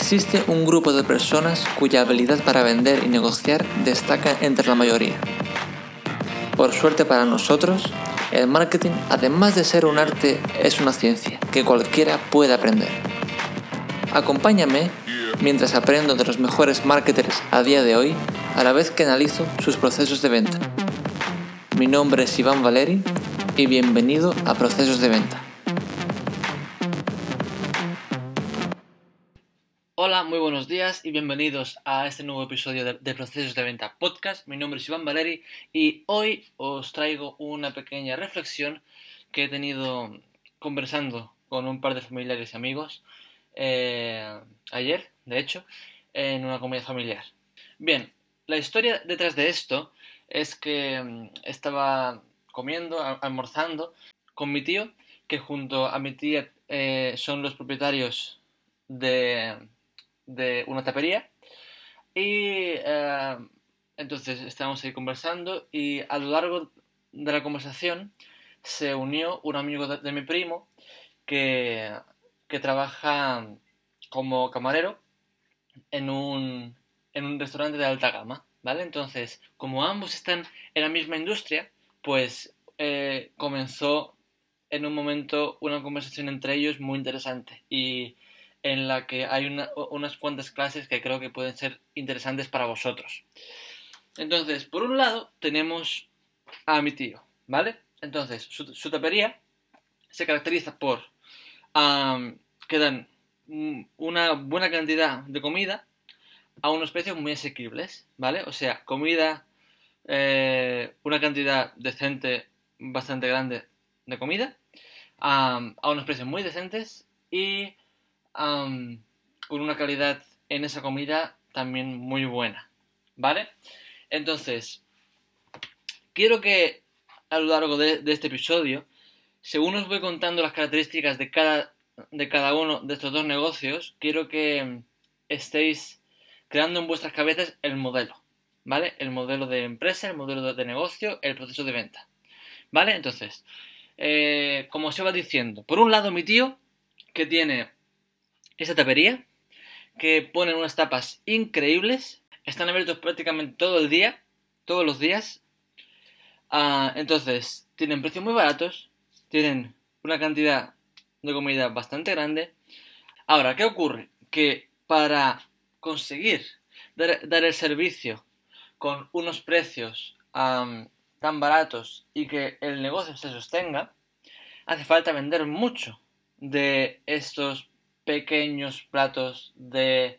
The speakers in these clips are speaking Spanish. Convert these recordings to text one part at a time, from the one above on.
Existe un grupo de personas cuya habilidad para vender y negociar destaca entre la mayoría. Por suerte para nosotros, el marketing, además de ser un arte, es una ciencia que cualquiera puede aprender. Acompáñame mientras aprendo de los mejores marketers a día de hoy, a la vez que analizo sus procesos de venta. Mi nombre es Iván Valeri y bienvenido a Procesos de Venta. Hola, muy buenos días y bienvenidos a este nuevo episodio de, Procesos de Venta Podcast. Mi nombre es Iván Valeri y hoy os traigo una pequeña reflexión que he tenido conversando con un par de familiares y amigos eh, ayer, de hecho, en una comida familiar. Bien, la historia detrás de esto es que mm, estaba comiendo, almorzando con mi tío, que junto a mi tía eh, son los propietarios de de una tapería. Y eh, entonces estábamos ahí conversando y a lo largo de la conversación se unió un amigo de, mi primo que, que, trabaja como camarero en un, en un restaurante de alta gama, ¿vale? Entonces, como ambos están en la misma industria, pues eh, comenzó en un momento una conversación entre ellos muy interesante y en la que hay unas cuantas clases que creo que pueden ser interesantes para vosotros. Entonces, por un lado, tenemos a mi tío, ¿vale? Entonces, su, tapería se caracteriza por que dan una buena cantidad de comida a unos precios muy asequibles, ¿vale? O sea, comida, eh, una cantidad decente, bastante grande de comida, a unos precios muy decentes y con una calidad en esa comida también muy buena, ¿vale? Entonces, quiero que a lo largo de, este episodio, según os voy contando las características de cada, de cada uno de estos dos negocios, quiero que estéis creando en vuestras cabezas el modelo, ¿vale? El modelo de empresa, el modelo de negocio, el proceso de venta, ¿vale? Entonces, eh, como os iba diciendo, por un lado mi tío, que tiene esa tapería, que ponen unas tapas increíbles, están abiertos prácticamente todo el día, todos los días. Ah, entonces, tienen precios muy baratos, tienen una cantidad de comida bastante grande. Ahora, ¿qué ocurre? Que para conseguir dar, el servicio con unos precios tan baratos y que el negocio se sostenga, hace falta vender mucho de estos pequeños platos de,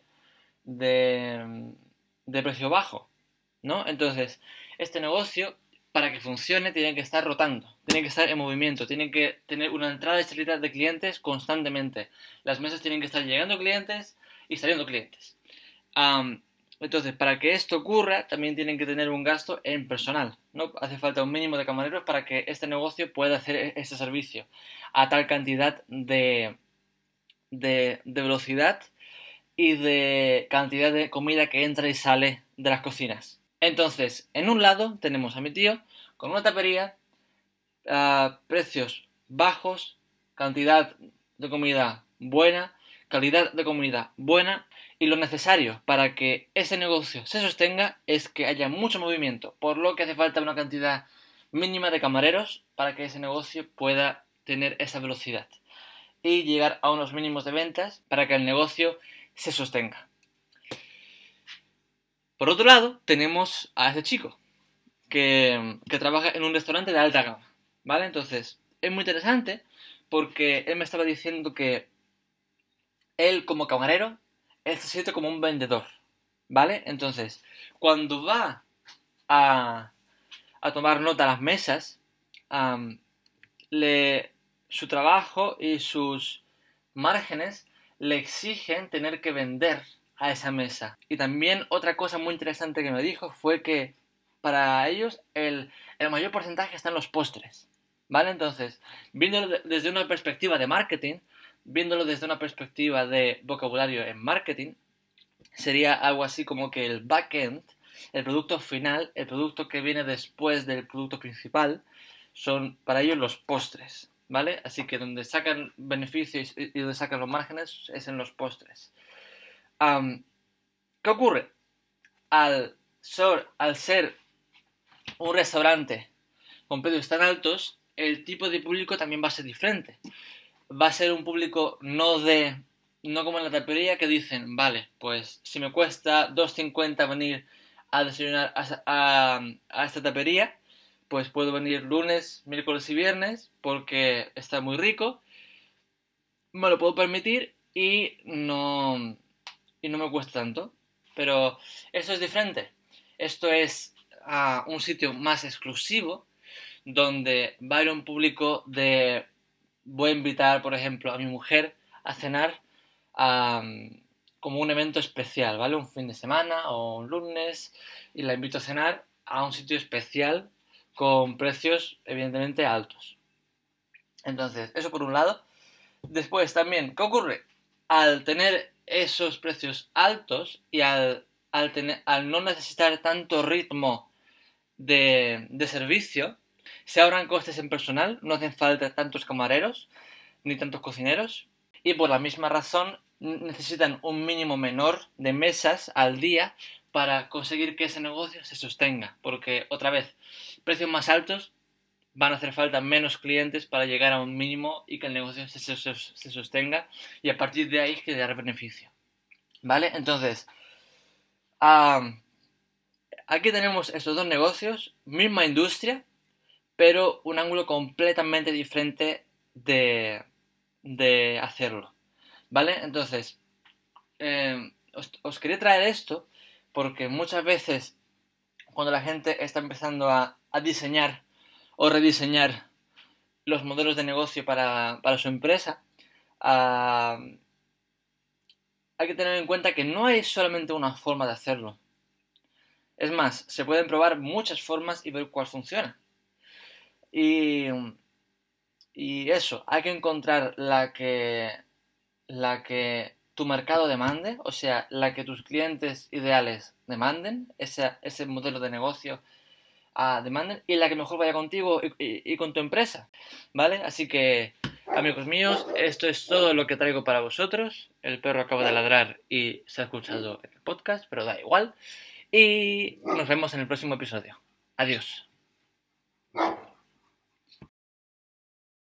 de, precio bajo, ¿no? Entonces, este negocio, para que funcione, tiene que estar rotando, tiene que estar en movimiento, tiene que tener una entrada y salida de clientes constantemente. Las mesas tienen que estar llegando clientes y saliendo clientes. entonces, para que esto ocurra, también tienen que tener un gasto en personal. ¿no? Hace falta un mínimo de camareros para que este negocio pueda hacer este servicio a tal cantidad de, de, velocidad y de cantidad de comida que entra y sale de las cocinas. Entonces, en un lado tenemos a mi tío con una tapería, precios bajos, cantidad de comida buena, calidad de comida buena y lo necesario para que ese negocio se sostenga es que haya mucho movimiento, por lo que hace falta una cantidad mínima de camareros para que ese negocio pueda tener esa velocidad y llegar a unos mínimos de ventas para que el negocio se sostenga. Por otro lado, tenemos a ese chico que, trabaja en un restaurante de alta gama, ¿vale? Entonces, es muy interesante porque él me estaba diciendo que él como camarero, se siente como un vendedor, ¿vale? Entonces, cuando va a, a tomar nota a las mesas, le, su trabajo y sus márgenes le exigen tener que vender a esa mesa. Y también otra cosa muy interesante que me dijo fue que para ellos el, mayor porcentaje está en los postres. ¿Vale? Entonces, viéndolo desde una perspectiva de marketing, viéndolo desde una perspectiva de vocabulario en marketing, sería algo así como que el backend, el producto final, el producto que viene después del producto principal, son para ellos los postres. ¿Vale? Así que donde sacan beneficios y donde sacan los márgenes es en los postres. ¿Qué ocurre? Al ser, un restaurante con precios tan altos, el tipo de público también va a ser diferente. Va a ser un público no de. No como en la tapería que dicen, vale, pues si me cuesta 2.50 venir a desayunar a, a esta tapería, pues puedo venir lunes, miércoles y viernes porque está muy rico, me lo puedo permitir y no, y no me cuesta tanto. Pero esto es diferente. Esto es uh, un sitio más exclusivo donde va a ir un público de... Voy a invitar, por ejemplo, a mi mujer a cenar como un evento especial, ¿vale? Un fin de semana o un lunes y la invito a cenar a un sitio especial con precios evidentemente altos. Entonces, eso por un lado. Después también, ¿qué ocurre? Al tener esos precios altos y al, tener, al no necesitar tanto ritmo de, de servicio, se ahorran costes en personal, no hacen falta tantos camareros ni tantos cocineros y por la misma razón necesitan un mínimo menor de mesas al día para conseguir que ese negocio se sostenga. Porque, otra vez, precios más altos van a hacer falta menos clientes para llegar a un mínimo y que el negocio se, sostenga y a partir de ahí dar beneficio. ¿Vale? Entonces, aquí tenemos estos dos negocios, misma industria, pero un ángulo completamente diferente de, de hacerlo. ¿Vale? Entonces, eh, os, quería traer esto porque muchas veces cuando la gente está empezando a, diseñar o rediseñar los modelos de negocio para, su empresa, ah, hay que tener en cuenta que no hay solamente una forma de hacerlo. Es más, se pueden probar muchas formas y ver cuál funciona. Y, y eso, hay que encontrar la que, la que tu mercado demande, o sea, la que tus clientes ideales demanden, ese, ese modelo de negocio uh, demanden, y la que mejor vaya contigo y, con tu empresa, ¿vale? Así que, amigos míos, esto es todo lo que traigo para vosotros. El perro acaba de ladrar y se ha escuchado el podcast, pero da igual. Y nos vemos en el próximo episodio. Adiós.